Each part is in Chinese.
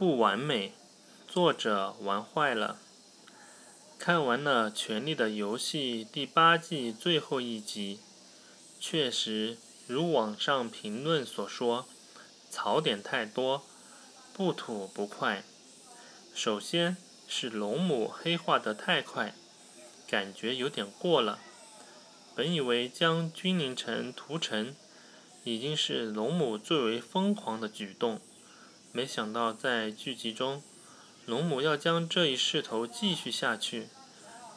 不完美，作者玩坏了。看完了《权力的游戏》第八季最后一集，确实如网上评论所说，槽点太多，不吐不快。首先是龙母黑化的太快，感觉有点过了。本以为将君临城屠城，已经是龙母最为疯狂的举动。没想到在剧集中，龙母要将这一势头继续下去，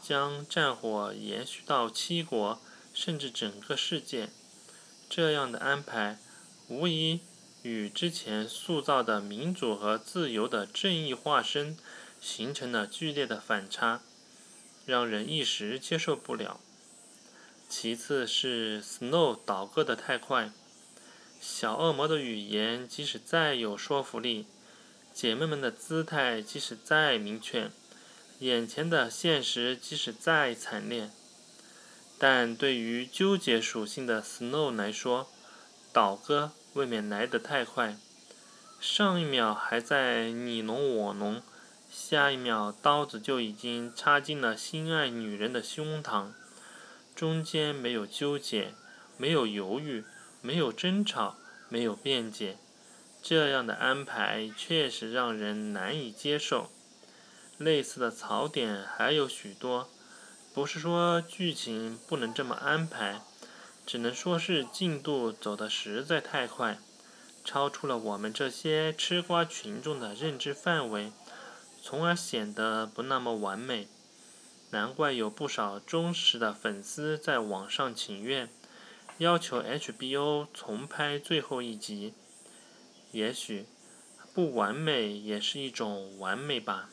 将战火延续到七国，甚至整个世界。这样的安排，无疑与之前塑造的民主和自由的正义化身形成了剧烈的反差，让人一时接受不了。其次是 Snow 倒戈的太快。小恶魔的语言即使再有说服力，姐妹们的姿态即使再明确，眼前的现实即使再惨烈，但对于纠结属性的 Snow 来说，倒戈未免来得太快。上一秒还在你侬我侬，下一秒刀子就已经插进了心爱女人的胸膛，中间没有纠结，没有犹豫。没有争吵，没有辩解，这样的安排确实让人难以接受。类似的槽点还有许多，不是说剧情不能这么安排，只能说是进度走得实在太快，超出了我们这些吃瓜群众的认知范围，从而显得不那么完美。难怪有不少忠实的粉丝在网上请愿。要求 HBO 重拍最后一集，也许不完美也是一种完美吧。